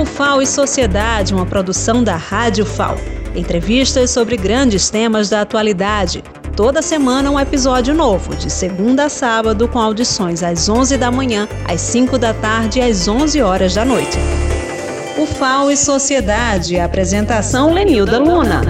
O FAO e Sociedade, uma produção da Rádio FAO. Entrevistas sobre grandes temas da atualidade. Toda semana um episódio novo, de segunda a sábado, com audições às 11 da manhã, às 5 da tarde e às 11 horas da noite. O FAO e Sociedade, apresentação Lenilda Luna.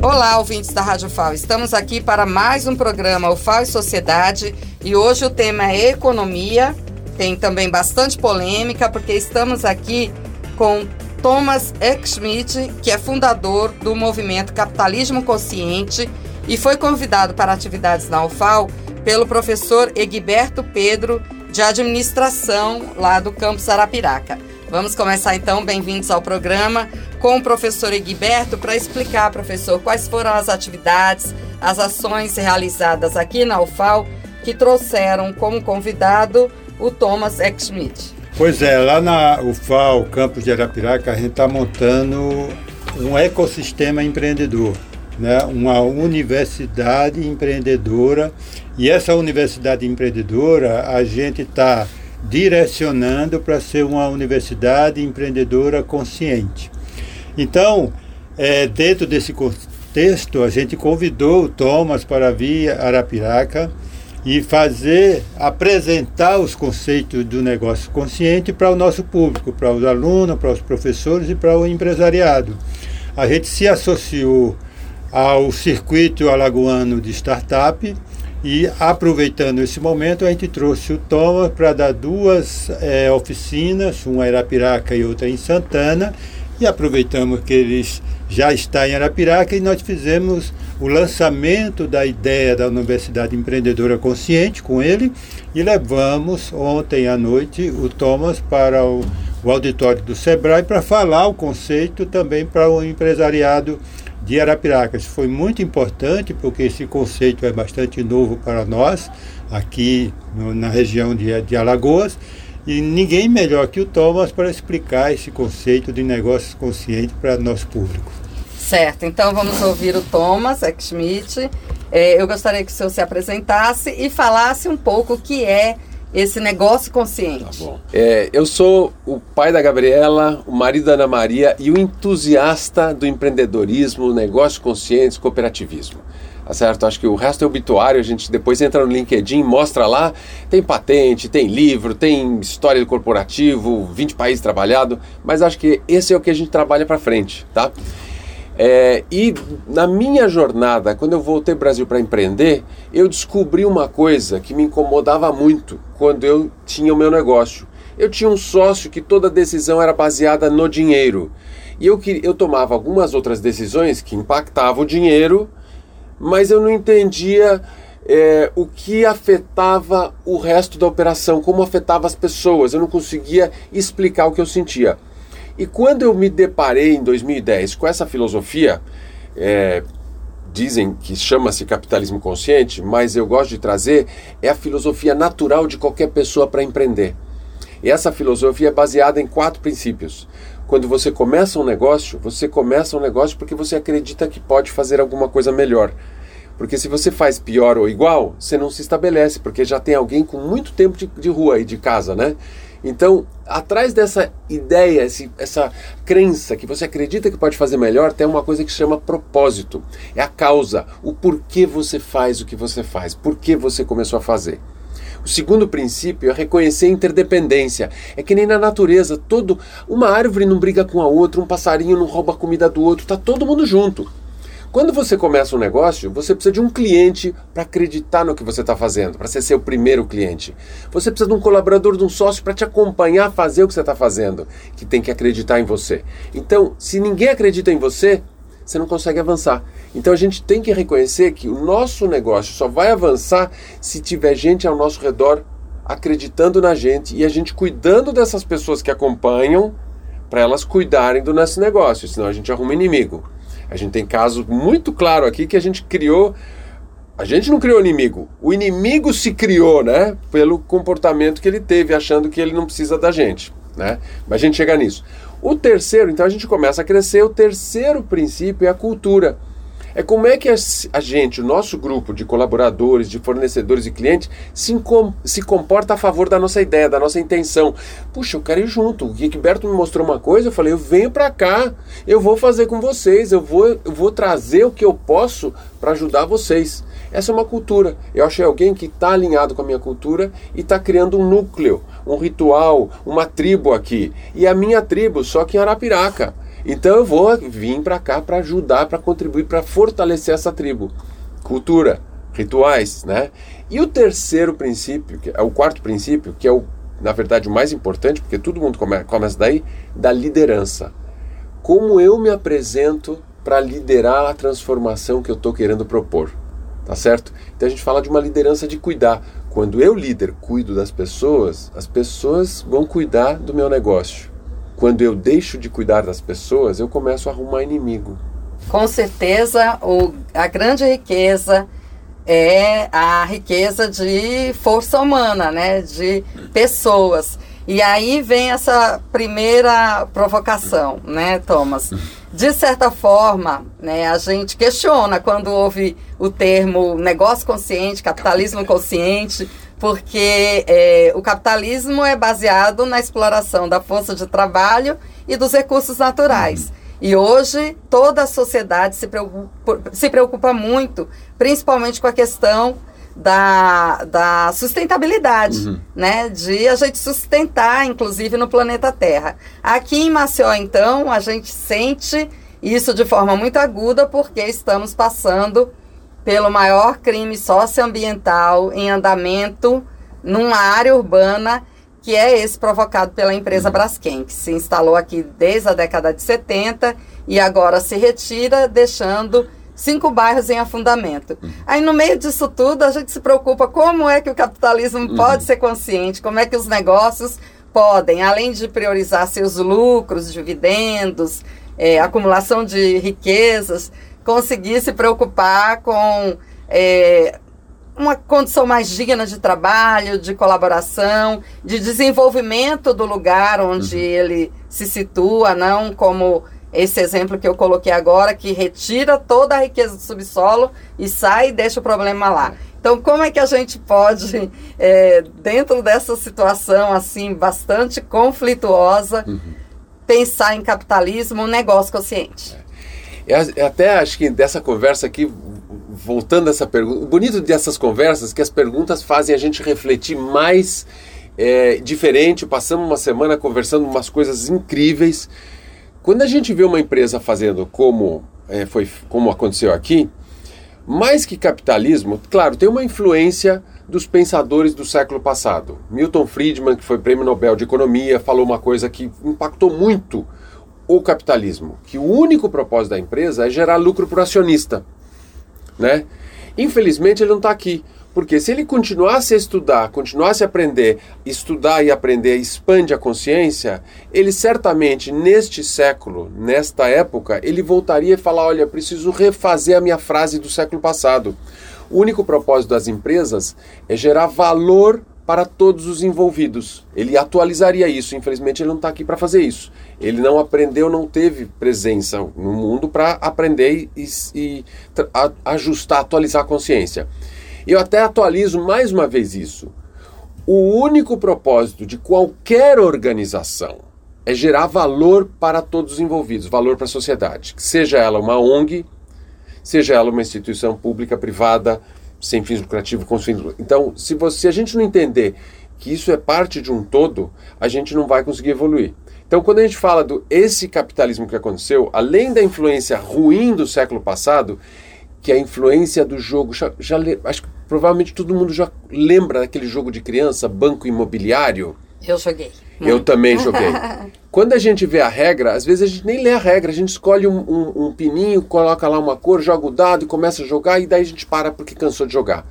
Olá, ouvintes da Rádio FAO. Estamos aqui para mais um programa, o FAO e Sociedade, e hoje o tema é economia. Tem também bastante polêmica, porque estamos aqui com Thomas Eckschmidt, que é fundador do movimento Capitalismo Consciente e foi convidado para atividades na UFAL pelo professor Egberto Pedro, de administração lá do campus Arapiraca. Vamos começar então, bem-vindos ao programa, com o professor Egberto para explicar, professor, quais foram as atividades, as ações realizadas aqui na UFAL que trouxeram como convidado o Thomas Eckschmidt. Pois é, lá na UFAL, campus de Arapiraca, a gente está montando um ecossistema empreendedor, né? uma universidade empreendedora. E essa universidade empreendedora a gente está direcionando para ser uma universidade empreendedora consciente. Então, é, dentro desse contexto, a gente convidou o Thomas para vir a Arapiraca e fazer, apresentar os conceitos do negócio consciente para o nosso público, para os alunos, para os professores e para o empresariado. A gente se associou ao circuito alagoano de startup e aproveitando esse momento a gente trouxe o Thomas para dar duas é, oficinas, uma em Arapiraca e outra em Santana, e aproveitamos que eles já está em Arapiraca e nós fizemos o lançamento da ideia da Universidade Empreendedora Consciente com ele e levamos ontem à noite o Thomas para o, o auditório do Sebrae para falar o conceito também para o empresariado de Arapiraca. Isso foi muito importante porque esse conceito é bastante novo para nós aqui no, na região de, de Alagoas e ninguém melhor que o Thomas para explicar esse conceito de negócios conscientes para nosso público. Certo, então vamos ouvir o Thomas Eckschmidt. É, eu gostaria que o senhor se apresentasse e falasse um pouco o que é esse negócio consciente. Tá. É, eu sou o pai da Gabriela, o marido da Ana Maria e o entusiasta do empreendedorismo, negócios conscientes, cooperativismo. Tá certo? Acho que o resto é obituário, a gente depois entra no LinkedIn, mostra lá, tem patente, tem livro, tem história do corporativo, 20 países trabalhado, mas acho que esse é o que a gente trabalha para frente, tá? É, e na minha jornada, quando eu voltei para o Brasil para empreender, eu descobri uma coisa que me incomodava muito quando eu tinha o meu negócio. Eu tinha um sócio que toda decisão era baseada no dinheiro. E eu, eu tomava algumas outras decisões que impactavam o dinheiro mas eu não entendia é, o que afetava o resto da operação, como afetava as pessoas. Eu não conseguia explicar o que eu sentia. E quando eu me deparei em 2010 com essa filosofia, é, dizem que chama-se capitalismo consciente, mas eu gosto de trazer, é a filosofia natural de qualquer pessoa para empreender. E essa filosofia é baseada em quatro princípios. Quando você começa um negócio, você começa um negócio porque você acredita que pode fazer alguma coisa melhor. Porque se você faz pior ou igual, você não se estabelece, porque já tem alguém com muito tempo de, de rua e de casa, né? Então, atrás dessa ideia, esse, essa crença que você acredita que pode fazer melhor, tem uma coisa que chama propósito. É a causa, o porquê você faz o que você faz, por que você começou a fazer. O segundo princípio é reconhecer a interdependência. É que nem na natureza, todo uma árvore não briga com a outra, um passarinho não rouba a comida do outro, tá todo mundo junto. Quando você começa um negócio, você precisa de um cliente para acreditar no que você está fazendo, para ser seu primeiro cliente. Você precisa de um colaborador, de um sócio para te acompanhar a fazer o que você está fazendo, que tem que acreditar em você. Então, se ninguém acredita em você, você não consegue avançar. Então a gente tem que reconhecer que o nosso negócio só vai avançar se tiver gente ao nosso redor acreditando na gente e a gente cuidando dessas pessoas que acompanham para elas cuidarem do nosso negócio, senão a gente arruma inimigo. A gente tem caso muito claro aqui que a gente criou a gente não criou inimigo. O inimigo se criou, né? Pelo comportamento que ele teve, achando que ele não precisa da gente, né? Mas a gente chega nisso. O terceiro, então a gente começa a crescer. O terceiro princípio é a cultura. É como é que a, gente, o nosso grupo de colaboradores, de fornecedores e clientes, se, se comporta a favor da nossa ideia, da nossa intenção. Puxa, eu quero ir junto. O Gilberto me mostrou uma coisa, eu falei, eu venho para cá, eu vou fazer com vocês, eu vou, eu vou trazer o que eu posso para ajudar vocês. Essa é uma cultura. Eu achei alguém que está alinhado com a minha cultura e está criando um núcleo, um ritual, uma tribo aqui. E a minha tribo, só que em Arapiraca. Então eu vou vir para cá para ajudar, para contribuir, para fortalecer essa tribo. Cultura, rituais, né? E o terceiro princípio, que é o quarto princípio, que é o, na verdade o mais importante, porque todo mundo come, começa daí, da liderança. Como eu me apresento para liderar a transformação que eu estou querendo propor, tá certo? Então a gente fala de uma liderança de cuidar. Quando eu líder cuido das pessoas, as pessoas vão cuidar do meu negócio. Quando eu deixo de cuidar das pessoas, eu começo a arrumar inimigo. Com certeza, o, a grande riqueza é a riqueza de força humana, né? De pessoas. E aí vem essa primeira provocação, né, Thomas? De certa forma, né, a gente questiona quando ouve o termo negócio consciente, capitalismo consciente, porque é, o capitalismo é baseado na exploração da força de trabalho e dos recursos naturais. E hoje toda a sociedade se preocupa, se preocupa muito, principalmente com a questão da, da sustentabilidade, uhum. né? De a gente sustentar, inclusive, no planeta Terra. Aqui em Maceió, então, a gente sente isso de forma muito aguda porque estamos passando pelo maior crime socioambiental em andamento numa área urbana que é esse provocado pela empresa Braskem, que se instalou aqui desde a década de 70 e agora se retira, deixando cinco bairros em afundamento. Aí, no meio disso tudo, a gente se preocupa como é que o capitalismo uhum. pode ser consciente, como é que os negócios podem, além de priorizar seus lucros, dividendos, é, acumulação de riquezas, conseguir se preocupar com é, uma condição mais digna de trabalho, de colaboração, de desenvolvimento do lugar onde uhum. ele se situa, não como esse exemplo que eu coloquei agora, que retira toda a riqueza do subsolo e sai e deixa o problema lá. Então, como é que a gente pode, é, dentro dessa situação assim bastante conflituosa, uhum. pensar em capitalismo, um negócio consciente? É. Eu até acho que dessa conversa aqui, voltando a essa pergunta, o bonito dessas conversas é que as perguntas fazem a gente refletir mais é, diferente. Passamos uma semana conversando umas coisas incríveis. Quando a gente vê uma empresa fazendo como, é, foi, como aconteceu aqui, mais que capitalismo, claro, tem uma influência dos pensadores do século passado. Milton Friedman, que foi prêmio Nobel de Economia, falou uma coisa que impactou muito o capitalismo, que o único propósito da empresa é gerar lucro para o acionista, né? Infelizmente ele não está aqui, porque se ele continuasse a estudar, continuasse a aprender, estudar e aprender, expande a consciência, ele certamente neste século, nesta época, ele voltaria e falar, olha, preciso refazer a minha frase do século passado. O único propósito das empresas é gerar valor para todos os envolvidos. Ele atualizaria isso, infelizmente ele não está aqui para fazer isso. Ele não aprendeu, não teve presença no mundo para aprender e, e a, ajustar, atualizar a consciência. Eu até atualizo mais uma vez isso. O único propósito de qualquer organização é gerar valor para todos os envolvidos, valor para a sociedade, seja ela uma ONG, seja ela uma instituição pública, privada, sem fins lucrativos, com fins Então, se, você, se a gente não entender que isso é parte de um todo, a gente não vai conseguir evoluir. Então, quando a gente fala do esse capitalismo que aconteceu, além da influência ruim do século passado, que é a influência do jogo, já, já acho que provavelmente todo mundo já lembra daquele jogo de criança, banco imobiliário. Eu joguei. Eu também joguei. Quando a gente vê a regra, às vezes a gente nem lê a regra, a gente escolhe um, um, um pininho, coloca lá uma cor, joga o dado e começa a jogar, e daí a gente para porque cansou de jogar.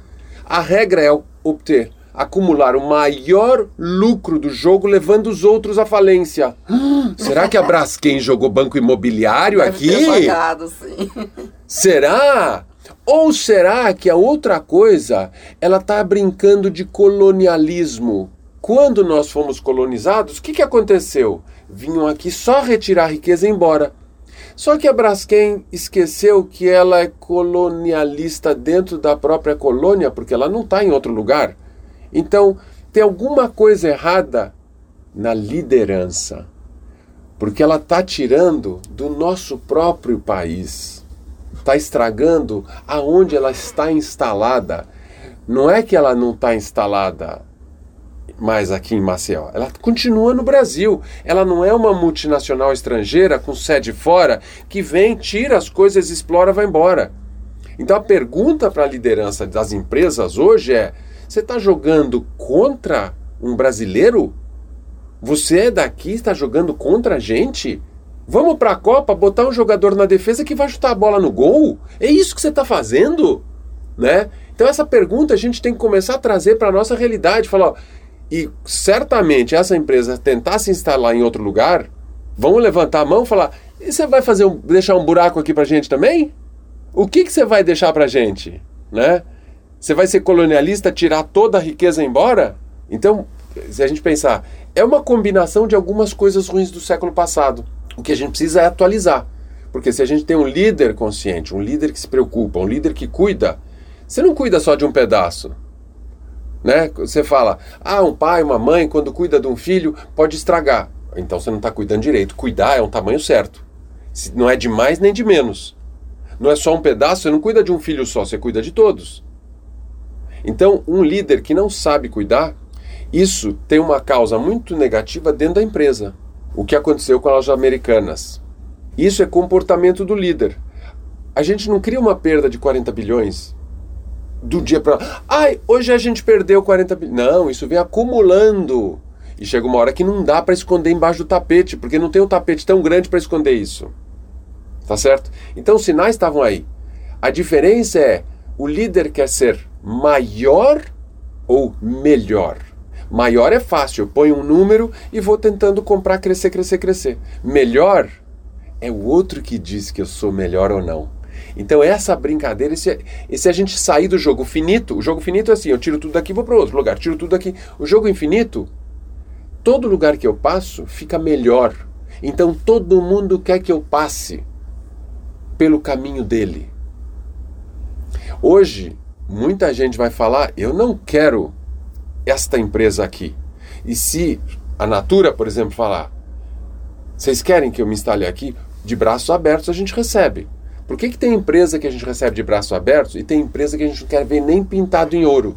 A regra é obter, acumular o maior lucro do jogo, levando os outros à falência. será que a Braskem jogou banco imobiliário aqui? Jogado, sim. Será? Ou será que a outra coisa, ela está brincando de colonialismo? Quando nós fomos colonizados, o que, que aconteceu? Vinham aqui só retirar riqueza e ir embora. Só que a Braskem esqueceu que ela é colonialista dentro da própria colônia, porque ela não está em outro lugar. Então, tem alguma coisa errada na liderança, porque ela está tirando do nosso próprio país, está estragando aonde ela está instalada. Não é que ela não está instalada mais aqui em Maceió. Ela continua no Brasil. Ela não é uma multinacional estrangeira com sede fora que vem, tira as coisas, explora, vai embora. Então a pergunta para a liderança das empresas hoje é: você está jogando contra um brasileiro? Você é daqui, está jogando contra a gente? Vamos para a Copa botar um jogador na defesa que vai chutar a bola no gol? É isso que você está fazendo? Né? Então essa pergunta a gente tem que começar a trazer para a nossa realidade. Falar, ó, e certamente essa empresa tentar se instalar em outro lugar, vão levantar a mão e falar: e você vai fazer um, deixar um buraco aqui para gente também? O que, que você vai deixar para gente? Né? Você vai ser colonialista, tirar toda a riqueza embora? Então, se a gente pensar, é uma combinação de algumas coisas ruins do século passado. O que a gente precisa é atualizar. Porque se a gente tem um líder consciente, um líder que se preocupa, um líder que cuida, você não cuida só de um pedaço. Né? Você fala, ah, um pai, uma mãe, quando cuida de um filho, pode estragar. Então você não está cuidando direito. Cuidar é um tamanho certo. Não é de mais nem de menos. Não é só um pedaço, você não cuida de um filho só, você cuida de todos. Então, um líder que não sabe cuidar, isso tem uma causa muito negativa dentro da empresa. O que aconteceu com as americanas. Isso é comportamento do líder. A gente não cria uma perda de 40 bilhões do dia para. Ai, hoje a gente perdeu 40 bilhões. Não, isso vem acumulando. E chega uma hora que não dá para esconder embaixo do tapete, porque não tem um tapete tão grande para esconder isso. Tá certo? Então os sinais estavam aí. A diferença é: o líder quer ser maior ou melhor? Maior é fácil, eu ponho um número e vou tentando comprar, crescer, crescer, crescer. Melhor é o outro que diz que eu sou melhor ou não. Então essa brincadeira, esse, esse a gente sair do jogo finito, o jogo finito é assim, eu tiro tudo daqui e vou para outro lugar, tiro tudo daqui. O jogo infinito, todo lugar que eu passo fica melhor. Então todo mundo quer que eu passe pelo caminho dele. Hoje, muita gente vai falar, eu não quero esta empresa aqui. E se a Natura, por exemplo, falar, vocês querem que eu me instale aqui? De braços abertos a gente recebe. Por que, que tem empresa que a gente recebe de braços abertos e tem empresa que a gente não quer ver nem pintado em ouro?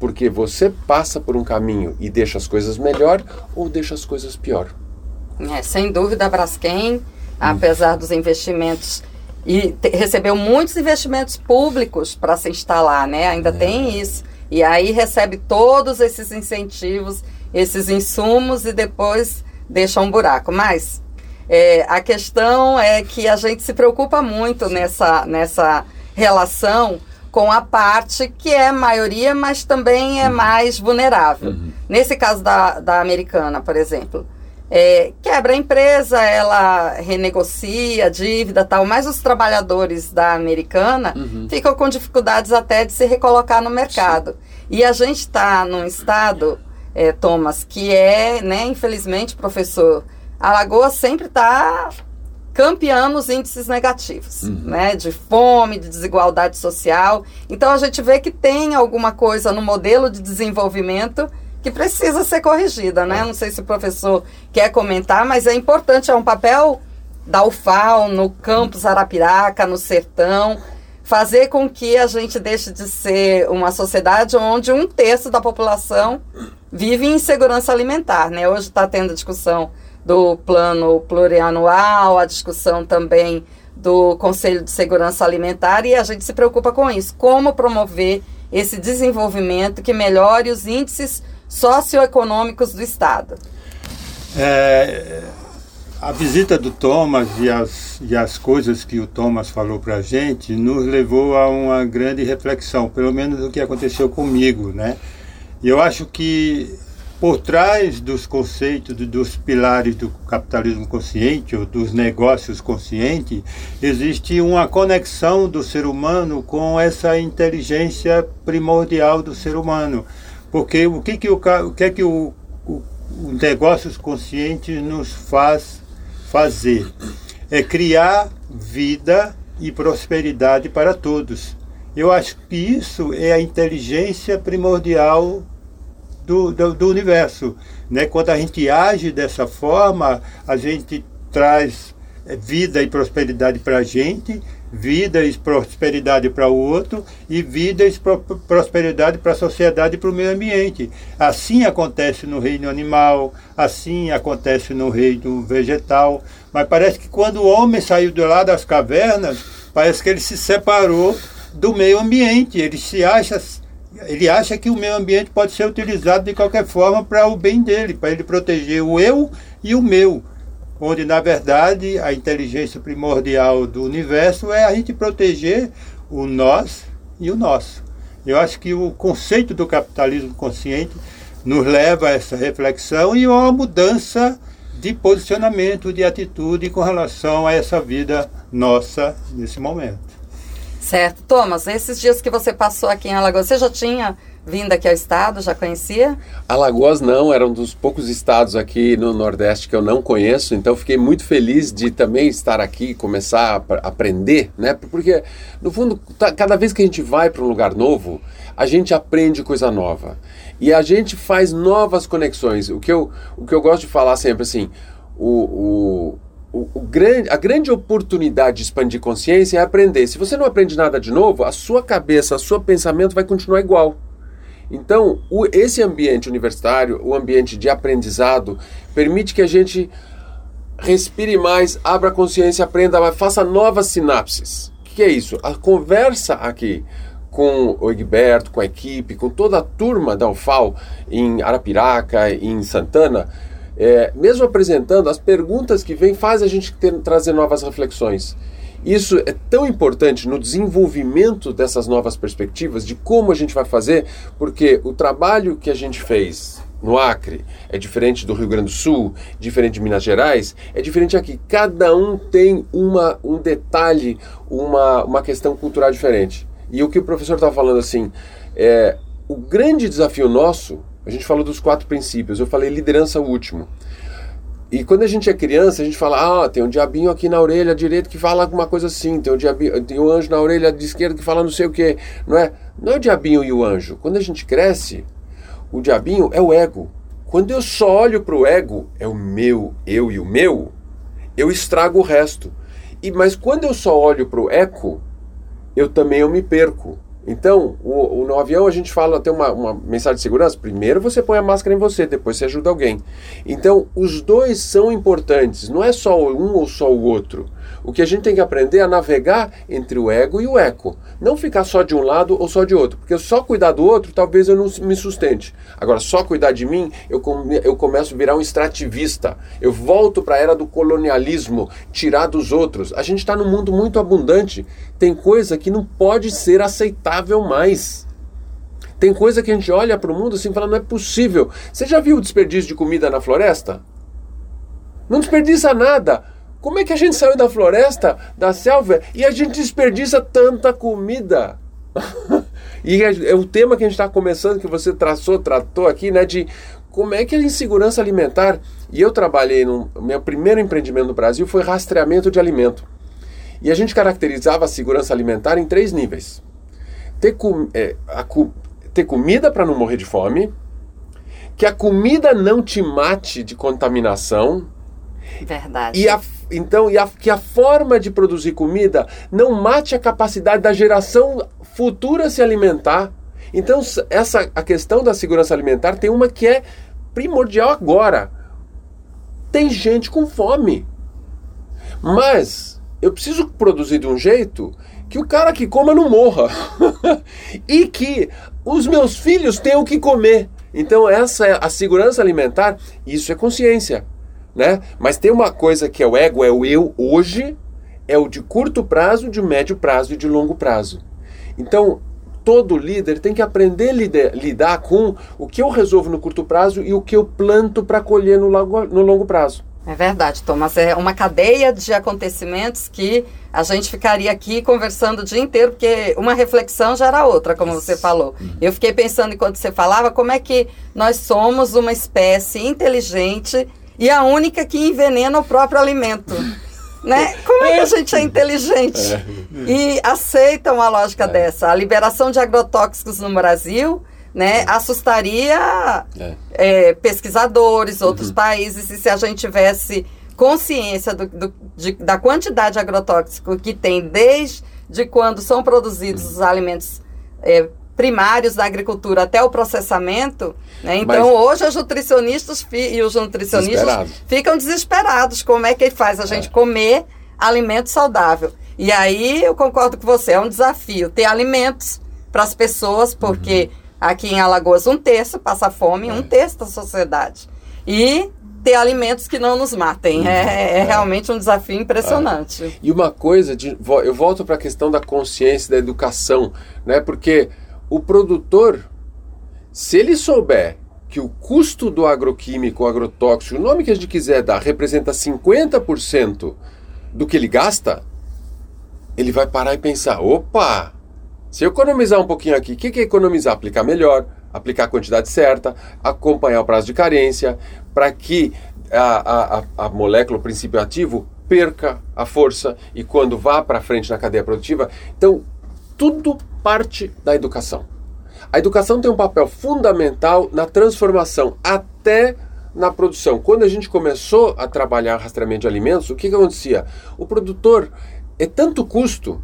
Porque você passa por um caminho e deixa as coisas melhor ou deixa as coisas pior. É, sem dúvida, a Braskem, hum. apesar dos investimentos e te, recebeu muitos investimentos públicos para se instalar, né? Ainda é. tem isso. E aí recebe todos esses incentivos, esses insumos e depois deixa um buraco. Mas é, a questão é que a gente se preocupa muito nessa, nessa relação com a parte que é maioria, mas também é uhum. mais vulnerável. Uhum. Nesse caso da, da americana, por exemplo, é, quebra a empresa, ela renegocia a dívida tal, mas os trabalhadores da americana uhum. ficam com dificuldades até de se recolocar no mercado. Sim. E a gente está num estado, é, Thomas, que é, né, infelizmente, professor, Alagoas sempre está campeã nos índices negativos, uhum. né? De fome, de desigualdade social. Então a gente vê que tem alguma coisa no modelo de desenvolvimento que precisa ser corrigida, né? Não sei se o professor quer comentar, mas é importante, é um papel da UFAL no campus Arapiraca, no sertão, fazer com que a gente deixe de ser uma sociedade onde um terço da população vive em insegurança alimentar, né? Hoje está tendo discussão do plano plurianual, a discussão também do Conselho de Segurança Alimentar e a gente se preocupa com isso. Como promover esse desenvolvimento que melhore os índices socioeconômicos do Estado? É, a visita do Thomas e as, e as coisas que o Thomas falou para a gente nos levou a uma grande reflexão, pelo menos o que aconteceu comigo, né? E eu acho que por trás dos conceitos, dos pilares do capitalismo consciente ou dos negócios conscientes, existe uma conexão do ser humano com essa inteligência primordial do ser humano. Porque o que, que, o, o, que é que o, o, o negócios conscientes nos faz fazer? é criar vida e prosperidade para todos. Eu acho que isso é a inteligência primordial do, do, do universo. Né? Quando a gente age dessa forma, a gente traz é, vida e prosperidade para a gente, vida e prosperidade para o outro e vida e prosperidade para a sociedade e para o meio ambiente. Assim acontece no reino animal, assim acontece no reino vegetal. Mas parece que quando o homem saiu de lá das cavernas, parece que ele se separou do meio ambiente. Ele se acha ele acha que o meio ambiente pode ser utilizado de qualquer forma para o bem dele, para ele proteger o eu e o meu onde na verdade a inteligência primordial do universo é a gente proteger o nós e o nosso. Eu acho que o conceito do capitalismo consciente nos leva a essa reflexão e a uma mudança de posicionamento, de atitude com relação a essa vida nossa nesse momento. Certo. Thomas, esses dias que você passou aqui em Alagoas, você já tinha vindo aqui ao estado, já conhecia? Alagoas não, era um dos poucos estados aqui no Nordeste que eu não conheço, então fiquei muito feliz de também estar aqui e começar a aprender, né? Porque, no fundo, tá, cada vez que a gente vai para um lugar novo, a gente aprende coisa nova. E a gente faz novas conexões. O que eu, o que eu gosto de falar sempre assim, o, o, o, o grande, a grande oportunidade de expandir consciência é aprender. Se você não aprende nada de novo, a sua cabeça, o seu pensamento vai continuar igual. Então, o, esse ambiente universitário, o ambiente de aprendizado, permite que a gente respire mais, abra a consciência, aprenda faça novas sinapses. O que, é isso? A conversa aqui com o Egberto, com a equipe, com toda a turma da UFAL em Arapiraca, em Santana, é, mesmo apresentando, as perguntas que vêm faz a gente ter, trazer novas reflexões. Isso é tão importante no desenvolvimento dessas novas perspectivas, de como a gente vai fazer, porque o trabalho que a gente fez no Acre é diferente do Rio Grande do Sul, diferente de Minas Gerais, é diferente aqui. Cada um tem uma, um detalhe, uma, uma questão cultural diferente. E o que o professor estava falando assim, é, o grande desafio nosso, a gente falou dos quatro princípios, eu falei liderança último. E quando a gente é criança, a gente fala, ah, tem um diabinho aqui na orelha direita que fala alguma coisa assim, tem um, diabinho, tem um anjo na orelha de esquerda que fala não sei o que, não é? Não é o diabinho e o anjo. Quando a gente cresce, o diabinho é o ego. Quando eu só olho para o ego, é o meu, eu e o meu, eu estrago o resto. E Mas quando eu só olho para o eco, eu também eu me perco. Então, o, o, no avião a gente fala, tem uma, uma, mensagem de segurança. Primeiro você põe a máscara em você, depois você ajuda alguém. Então, os dois são importantes, não é só um ou só o outro. O que a gente tem que aprender é a navegar entre o ego e o eco. Não ficar só de um lado ou só de outro. Porque só cuidar do outro, talvez eu não me sustente. Agora, só cuidar de mim, eu, come, eu começo a virar um extrativista. Eu volto para a era do colonialismo, tirar dos outros. A gente está num mundo muito abundante. Tem coisa que não pode ser aceitável mais. Tem coisa que a gente olha para o mundo assim e fala, não é possível. Você já viu o desperdício de comida na floresta? Não desperdiça nada. Como é que a gente saiu da floresta, da selva, e a gente desperdiça tanta comida? e é, é, o tema que a gente está começando, que você traçou, tratou aqui, né, de como é que a insegurança alimentar. E eu trabalhei no meu primeiro empreendimento no Brasil foi rastreamento de alimento. E a gente caracterizava a segurança alimentar em três níveis: ter, com, é, a, ter comida para não morrer de fome, que a comida não te mate de contaminação. Verdade. E a então, e a, que a forma de produzir comida não mate a capacidade da geração futura se alimentar. Então, essa a questão da segurança alimentar tem uma que é primordial agora. Tem gente com fome. Mas eu preciso produzir de um jeito que o cara que coma não morra. e que os meus filhos tenham o que comer. Então, essa é a segurança alimentar, isso é consciência né? Mas tem uma coisa que é o ego, é o eu hoje, é o de curto prazo, de médio prazo e de longo prazo. Então, todo líder tem que aprender a lidar, lidar com o que eu resolvo no curto prazo e o que eu planto para colher no longo, no longo prazo. É verdade, Thomas. É uma cadeia de acontecimentos que a gente ficaria aqui conversando o dia inteiro, porque uma reflexão já era outra, como você falou. Eu fiquei pensando enquanto você falava, como é que nós somos uma espécie inteligente e a única que envenena o próprio alimento. Né? Como é que a gente é inteligente é. e aceita uma lógica é. dessa? A liberação de agrotóxicos no Brasil né, assustaria é. É, pesquisadores, outros uhum. países, e se a gente tivesse consciência do, do, de, da quantidade de agrotóxico que tem desde quando são produzidos os alimentos é, primários da agricultura até o processamento. Né? Então, Mas, hoje, os nutricionistas e os nutricionistas ficam desesperados. Como é que faz a gente é. comer alimento saudável? E aí, eu concordo com você, é um desafio ter alimentos para as pessoas, porque uhum. aqui em Alagoas, um terço passa fome, é. um terço da sociedade. E ter alimentos que não nos matem. Uhum. É, é, é, realmente um desafio impressionante. Ah. E uma coisa, de, eu volto para a questão da consciência, da educação, né? Porque o produtor, se ele souber que o custo do agroquímico, agrotóxico, o nome que a gente quiser dar, representa 50% do que ele gasta, ele vai parar e pensar: opa, se eu economizar um pouquinho aqui, o que, que é economizar? Aplicar melhor, aplicar a quantidade certa, acompanhar o prazo de carência, para que a, a, a molécula, o princípio ativo, perca a força e quando vá para frente na cadeia produtiva. Então, tudo parte da educação. A educação tem um papel fundamental na transformação até na produção. Quando a gente começou a trabalhar rastreamento de alimentos, o que, que acontecia? O produtor é tanto custo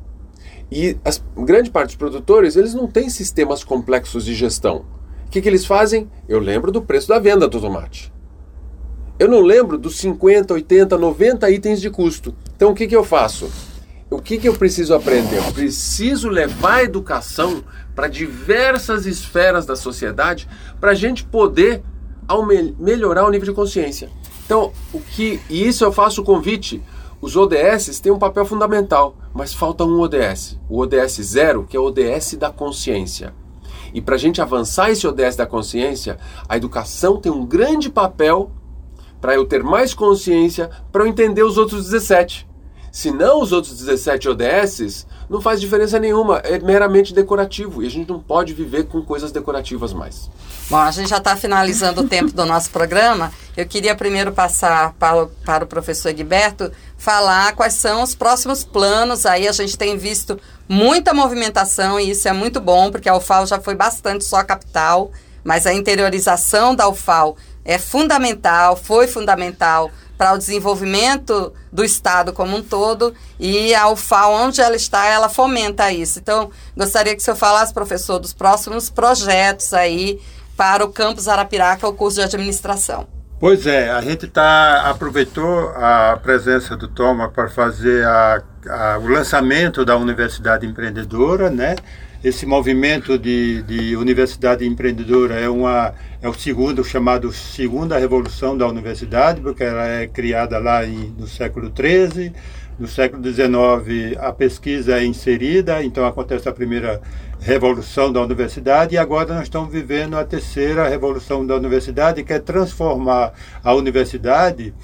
e as grande parte dos produtores eles não têm sistemas complexos de gestão. O que, que eles fazem? Eu lembro do preço da venda do tomate. Eu não lembro dos 50, 80, 90 itens de custo. Então o que, que eu faço? O que, que eu preciso aprender? Eu preciso levar a educação para diversas esferas da sociedade para a gente poder melhorar o nível de consciência. Então, o que e isso eu faço o convite. Os ODS têm um papel fundamental, mas falta um ODS, o ODS zero, que é o ODS da consciência. E para a gente avançar esse ODS da consciência, a educação tem um grande papel para eu ter mais consciência, para eu entender os outros 17. Se não os outros 17 ODSs, não faz diferença nenhuma, é meramente decorativo e a gente não pode viver com coisas decorativas mais. Bom, a gente já está finalizando o tempo do nosso programa. Eu queria primeiro passar para, para o professor Egberto falar quais são os próximos planos. Aí a gente tem visto muita movimentação e isso é muito bom, porque a UFAL já foi bastante só capital, mas a interiorização da UFAL é fundamental, foi fundamental para o desenvolvimento do Estado como um todo e a UFAL, onde ela está, ela fomenta isso. Então, gostaria que o senhor falasse, professor, dos próximos projetos aí para o campus Arapiraca, o curso de administração. Pois é, a gente tá, aproveitou a presença do Toma para fazer a, a, o lançamento da Universidade Empreendedora, né? Esse movimento de, de universidade empreendedora é, uma, é o segundo, chamado Segunda Revolução da Universidade, porque ela é criada lá em, no século XIII. No século XIX, a pesquisa é inserida, então acontece a primeira revolução da universidade, e agora nós estamos vivendo a terceira revolução da universidade, que é transformar a universidade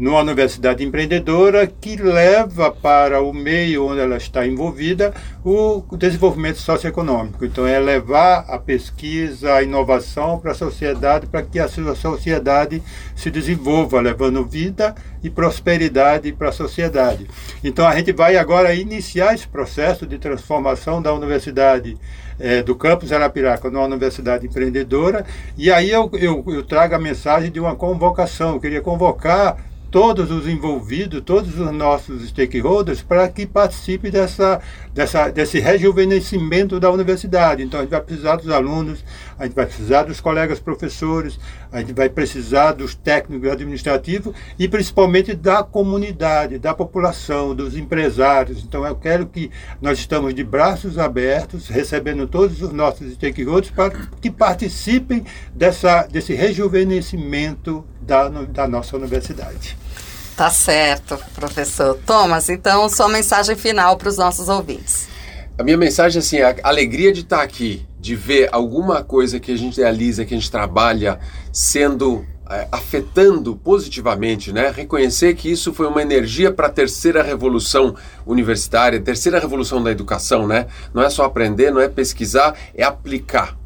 numa universidade empreendedora que leva para o meio onde ela está envolvida o desenvolvimento socioeconômico. Então, é levar a pesquisa, a inovação para a sociedade, para que a sociedade se desenvolva, levando vida e prosperidade para a sociedade. Então, a gente vai agora iniciar esse processo de transformação da universidade é, do campus Arapiraca numa universidade empreendedora. E aí eu, eu, eu trago a mensagem de uma convocação. Eu queria convocar todos os envolvidos, todos os nossos stakeholders, para que participem dessa, dessa, desse rejuvenescimento da universidade. Então, a gente vai precisar dos alunos, a gente vai precisar dos colegas professores, a gente vai precisar dos técnicos administrativos e principalmente da comunidade, da população, dos empresários. Então, eu quero que nós estamos de braços abertos, recebendo todos os nossos stakeholders para que participem dessa, desse rejuvenescimento da, da nossa universidade. Tá certo, professor. Thomas, então, sua mensagem final para os nossos ouvintes. A minha mensagem é assim, a alegria de estar aqui, de ver alguma coisa que a gente realiza, que a gente trabalha, sendo é, afetando positivamente, né? Reconhecer que isso foi uma energia para a terceira revolução universitária, terceira revolução da educação, né? Não é só aprender, não é pesquisar, é aplicar.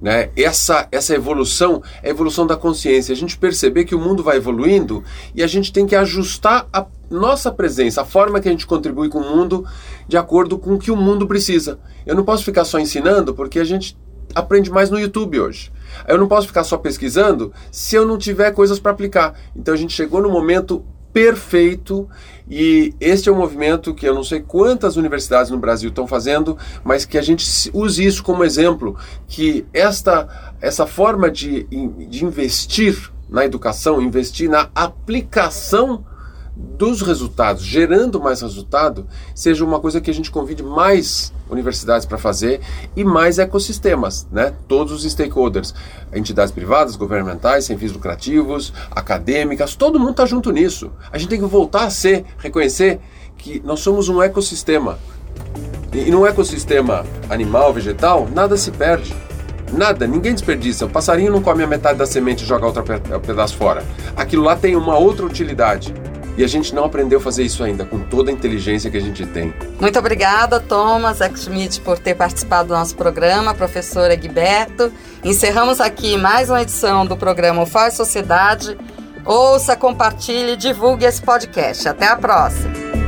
Né? Essa, essa evolução é a evolução da consciência. A gente perceber que o mundo vai evoluindo e a gente tem que ajustar a, nossa presença, a forma que a gente contribui com o mundo de acordo com o que o mundo precisa. Eu não posso ficar só ensinando porque a gente aprende mais no YouTube hoje. Eu não posso ficar só pesquisando se eu não tiver coisas para aplicar. Então a gente chegou no momento perfeito e este é um movimento que eu não sei quantas universidades no Brasil estão fazendo, mas que a gente use isso como exemplo, que esta essa forma de, de investir na educação, investir na aplicação dos resultados, gerando mais resultado, seja uma coisa que a gente convide mais universidades para fazer e mais ecossistemas, né? Todos os stakeholders, entidades privadas, governamentais, sem fins lucrativos, acadêmicas, todo mundo está junto nisso. A gente tem que voltar a ser, reconhecer que nós somos um ecossistema. E num ecossistema animal, vegetal, nada se perde. Nada, ninguém desperdiça. O passarinho não come a metade da semente e joga outro pedaço fora. Aquilo lá tem uma outra utilidade. E a gente não aprendeu a fazer isso ainda, com toda a inteligência que a gente tem. Muito obrigada, Thomas Eckschmidt, por ter participado do nosso programa, professor Egberto. Encerramos aqui mais uma edição do programa Faz Sociedade. Ouça, compartilhe, divulgue esse podcast. Até a próxima.